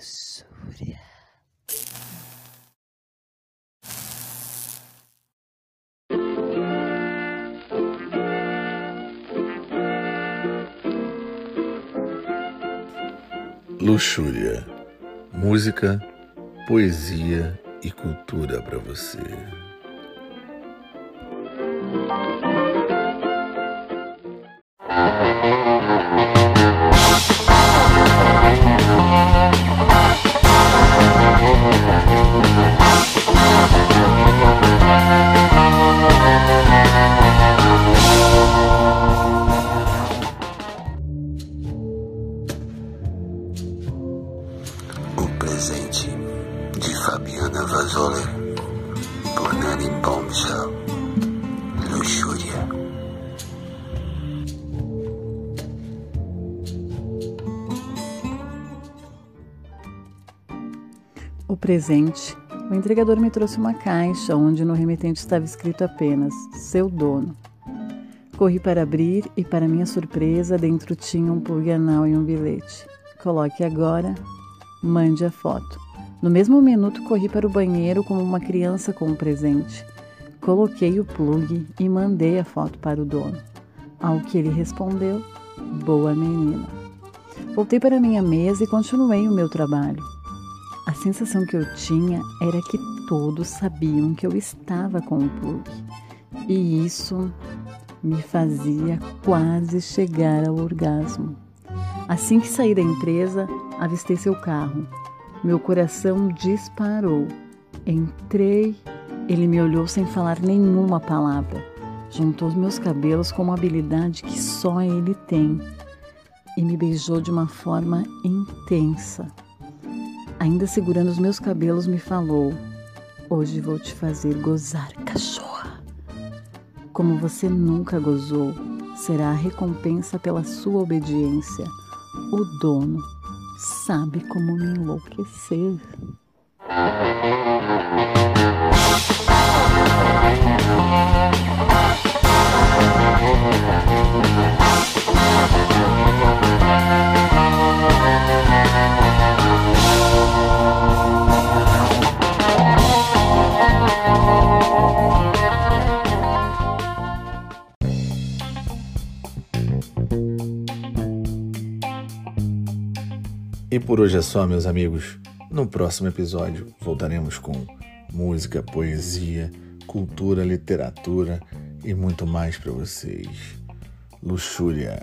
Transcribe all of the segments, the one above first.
Luxúria. Luxúria. Música, poesia e cultura para você. Presente de Fabiana Vazoli por Nani Bombshell. Luxúria. O presente. O entregador me trouxe uma caixa onde no remetente estava escrito apenas seu dono. Corri para abrir e, para minha surpresa, dentro tinha um plug anal e um bilhete. Coloque agora, mande a foto. No mesmo minuto, corri para o banheiro como uma criança com um presente. Coloquei o plug e mandei a foto para o dono. Ao que ele respondeu: Boa menina. Voltei para minha mesa e continuei o meu trabalho. A sensação que eu tinha era que todos sabiam que eu estava com o plug. E isso me fazia quase chegar ao orgasmo. Assim que saí da empresa, avistei seu carro. Meu coração disparou. Entrei, ele me olhou sem falar nenhuma palavra. Juntou os meus cabelos com uma habilidade que só ele tem e me beijou de uma forma intensa. Ainda segurando os meus cabelos, me falou: Hoje vou te fazer gozar, cachorra. Como você nunca gozou, será a recompensa pela sua obediência. O dono sabe como me enlouquecer. E por hoje é só, meus amigos. No próximo episódio voltaremos com música, poesia, cultura, literatura e muito mais para vocês. Luxúria.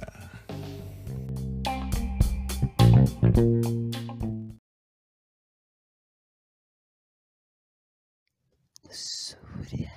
Luxúria.